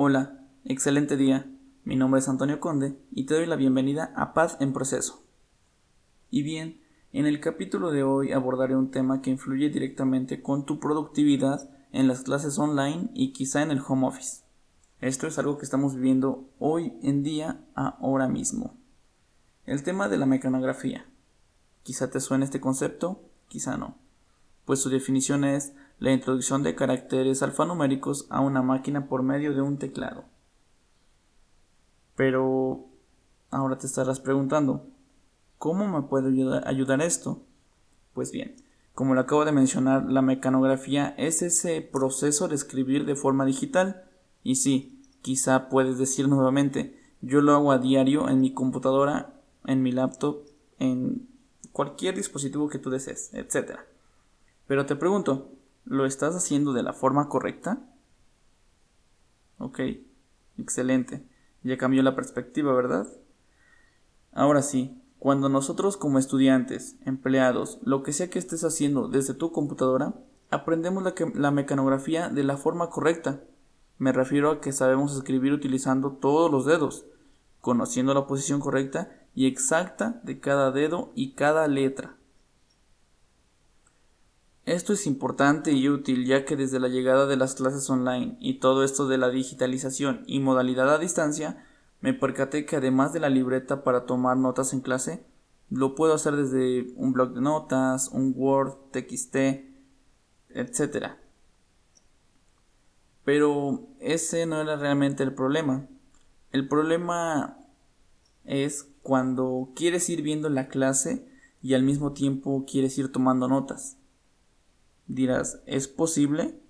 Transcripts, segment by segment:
Hola, excelente día. Mi nombre es Antonio Conde y te doy la bienvenida a Paz en Proceso. Y bien, en el capítulo de hoy abordaré un tema que influye directamente con tu productividad en las clases online y quizá en el home office. Esto es algo que estamos viviendo hoy en día, ahora mismo. El tema de la mecanografía. Quizá te suene este concepto, quizá no. Pues su definición es la introducción de caracteres alfanuméricos a una máquina por medio de un teclado. Pero ahora te estarás preguntando, ¿cómo me puede ayudar, esto? Pues bien, como lo acabo de mencionar, la mecanografía es ese proceso de escribir de forma digital. Y sí, quizá puedes decir nuevamente, yo lo hago a diario en mi computadora, en mi laptop, en cualquier dispositivo que tú desees, etc. Pero te pregunto, ¿Lo estás haciendo de la forma correcta? Ok, excelente. Ya cambió la perspectiva, ¿verdad? Ahora sí, cuando nosotros como estudiantes, empleados, lo que sea que estés haciendo desde tu computadora, aprendemos la, la, mecanografía de la forma correcta. Me refiero a que sabemos escribir utilizando todos los dedos, conociendo la posición correcta y exacta de cada dedo y cada letra. Esto es importante y útil ya que desde la llegada de las clases online y todo esto de la digitalización y modalidad a distancia, me percaté que además de la libreta para tomar notas en clase, lo puedo hacer desde un blog de notas, un Word, TXT, etc. Pero ese no era realmente el problema. El problema es cuando quieres ir viendo la clase y al mismo tiempo quieres ir tomando notas. Dirás, ¿es posible?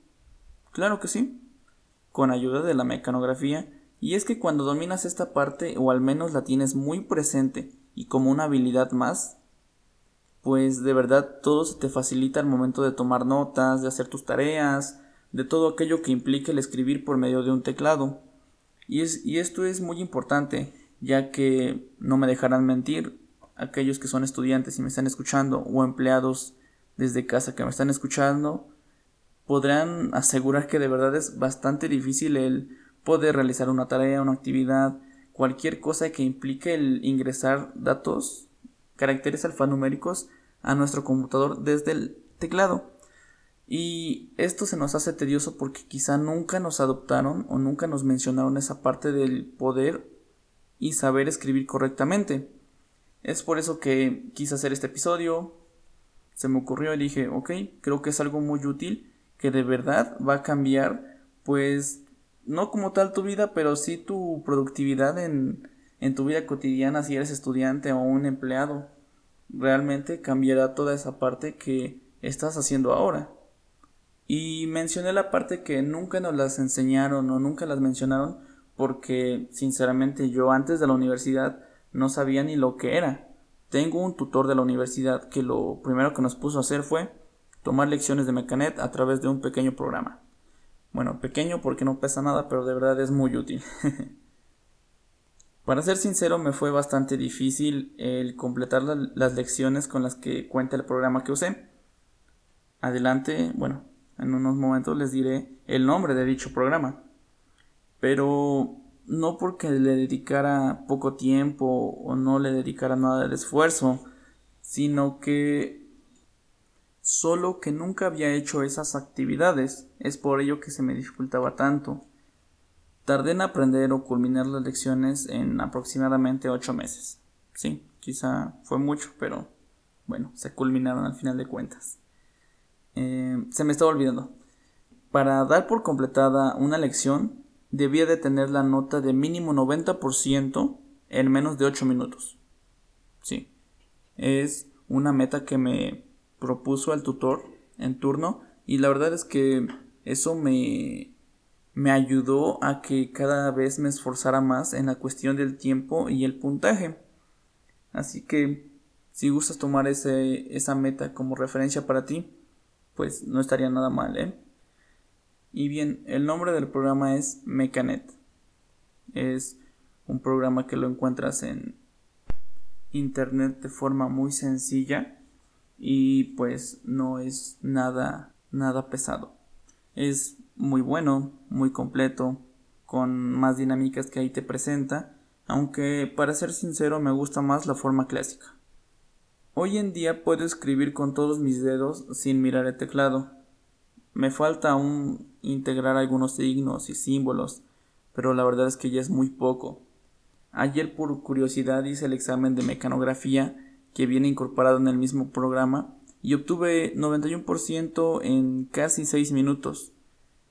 Claro que sí, con ayuda de la mecanografía, y es que cuando dominas esta parte o al menos la tienes muy presente y como una habilidad más, pues de verdad todo se te facilita al momento de tomar notas, de hacer tus tareas, de todo aquello que implique el escribir por medio de un teclado. Y, es, y esto es muy importante, ya que no me dejarán mentir aquellos que son estudiantes y me están escuchando o empleados desde casa que me están escuchando podrán asegurar que de verdad es bastante difícil el poder realizar una tarea, una actividad, cualquier cosa que implique el ingresar datos, caracteres alfanuméricos a nuestro computador desde el teclado. Y esto se nos hace tedioso porque quizá nunca nos adoptaron o nunca nos mencionaron esa parte del poder y saber escribir correctamente. Es por eso que quise hacer este episodio, se me ocurrió y dije, ok, creo que es algo muy útil que de verdad va a cambiar, pues, no como tal tu vida, pero sí tu productividad en, en tu vida cotidiana si eres estudiante o un empleado. Realmente cambiará toda esa parte que estás haciendo ahora. Y mencioné la parte que nunca nos las enseñaron o nunca las mencionaron porque sinceramente yo antes de la universidad no sabía ni lo que era. Tengo un tutor de la universidad que lo primero que nos puso a hacer fue tomar lecciones de Mecanet a través de un pequeño programa. Bueno, pequeño porque no pesa nada, pero de verdad es muy útil. Para ser sincero, me fue bastante difícil el completar las lecciones con las que cuenta el programa que usé. Adelante, bueno, en unos momentos les diré el nombre de dicho programa. Pero no porque le dedicara poco tiempo o no le dedicara nada de esfuerzo, sino que solo que nunca había hecho esas actividades, es por ello que se me dificultaba tanto. Tardé en aprender o culminar las lecciones en aproximadamente ocho meses. Sí, quizá fue mucho, pero bueno, se culminaron al final de cuentas. Eh, se me estaba olvidando. Para dar por completada una lección, debía de tener la nota de mínimo 90% en menos de 8 minutos. Sí, es una meta que me propuso el tutor en turno y la verdad es que eso me, me ayudó a que cada vez me esforzara más en la cuestión del tiempo y el puntaje. Así que si gustas tomar ese, esa meta como referencia para ti, pues no estaría nada mal, ¿eh? Y bien, el nombre del programa es Mecanet. Es un programa que lo encuentras en internet de forma muy sencilla y pues no es nada nada pesado. Es muy bueno, muy completo, con más dinámicas que ahí te presenta, aunque para ser sincero me gusta más la forma clásica. Hoy en día puedo escribir con todos mis dedos sin mirar el teclado. Me falta aún integrar algunos signos y símbolos, pero la verdad es que ya es muy poco. Ayer por curiosidad hice el examen de mecanografía que viene incorporado en el mismo programa y obtuve 91% en casi 6 minutos.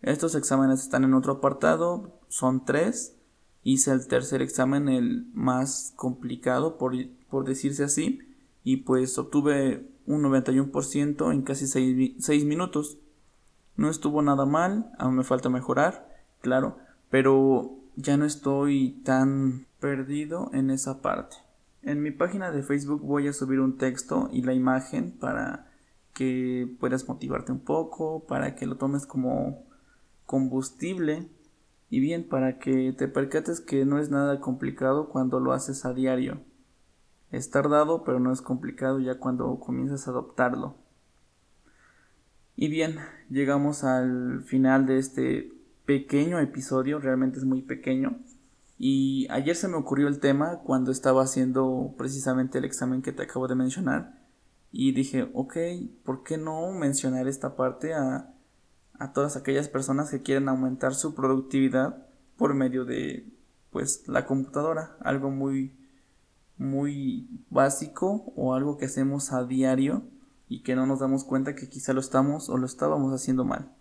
Estos exámenes están en otro apartado, son tres. Hice el tercer examen, el más complicado, por, decirse así, y pues obtuve un 91% en casi 6, minutos. No estuvo nada mal, aún me falta mejorar, claro, pero ya no estoy tan perdido en esa parte. En mi página de Facebook voy a subir un texto y la imagen para que puedas motivarte un poco, para que lo tomes como combustible y bien para que te percates que no es nada complicado cuando lo haces a diario. Es tardado pero no es complicado ya cuando comienzas a adoptarlo. Y bien, llegamos al final de este pequeño episodio, realmente es muy pequeño. Y ayer se me ocurrió el tema cuando estaba haciendo precisamente el examen que te acabo de mencionar. Y dije, ok, ¿por qué no mencionar esta parte a, a todas aquellas personas que quieren aumentar su productividad por medio de pues la computadora, algo muy muy básico o algo que hacemos a diario y que no nos damos cuenta que quizá lo estamos o lo estábamos haciendo mal.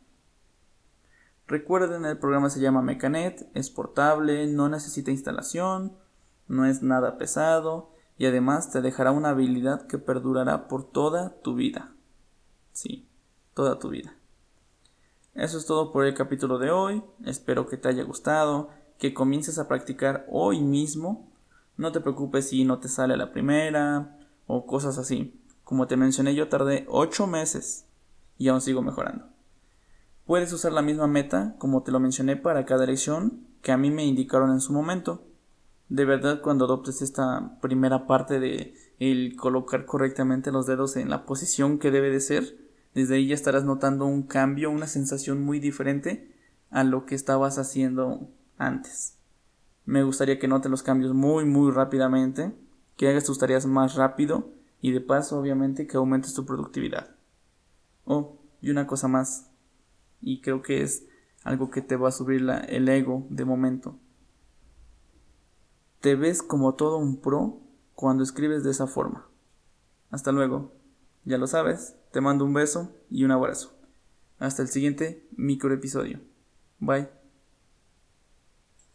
Recuerden, el programa se llama Mecanet, es portable, no necesita instalación, no es nada pesado y además te dejará una habilidad que perdurará por toda tu vida. Sí, toda tu vida. Eso es todo por el capítulo de hoy. Espero que te haya gustado, que comiences a practicar hoy mismo. No te preocupes si no te sale la primera o cosas así. Como te mencioné, yo tardé 8 meses y aún sigo mejorando. Puedes usar la misma meta, como te lo mencioné, para cada lección que a mí me indicaron en su momento. De verdad, cuando adoptes esta primera parte de el colocar correctamente los dedos en la posición que debe de ser, desde ahí ya estarás notando un cambio, una sensación muy diferente a lo que estabas haciendo antes. Me gustaría que notes los cambios muy muy rápidamente, que hagas tus tareas más rápido y de paso obviamente que aumentes tu productividad. Oh, y una cosa más, y creo que es algo que te va a subir el ego de momento. Te ves como todo un pro cuando escribes de esa forma. Hasta luego. Ya lo sabes, te mando un beso y un abrazo. Hasta el siguiente micro episodio. Bye.